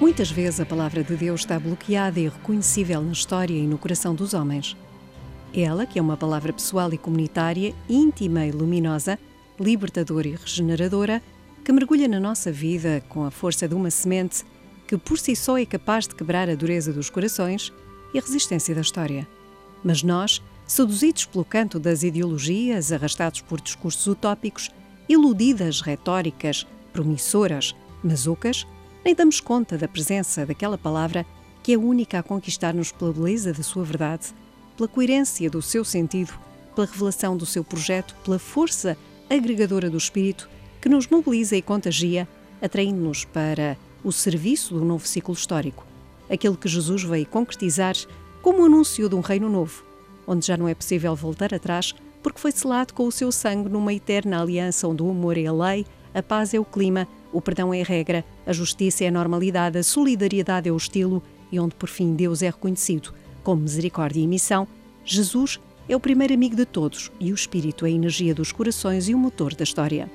Muitas vezes a palavra de Deus está bloqueada e reconhecível na história e no coração dos homens. Ela, que é uma palavra pessoal e comunitária, íntima e luminosa, libertadora e regeneradora, que mergulha na nossa vida com a força de uma semente que por si só é capaz de quebrar a dureza dos corações e a resistência da história. Mas nós, seduzidos pelo canto das ideologias, arrastados por discursos utópicos, iludidas retóricas, promissoras, mazucas, nem damos conta da presença daquela palavra que é única a conquistar-nos pela beleza da sua verdade, pela coerência do seu sentido, pela revelação do seu projeto, pela força agregadora do espírito que nos mobiliza e contagia, atraindo-nos para o serviço do novo ciclo histórico, aquele que Jesus veio concretizar como anúncio de um reino novo, onde já não é possível voltar atrás porque foi selado com o seu sangue numa eterna aliança onde o amor é a lei, a paz é o clima, o perdão é a regra, a justiça é a normalidade, a solidariedade é o estilo e onde por fim Deus é reconhecido como misericórdia e missão, Jesus é o primeiro amigo de todos e o Espírito é a energia dos corações e o motor da história.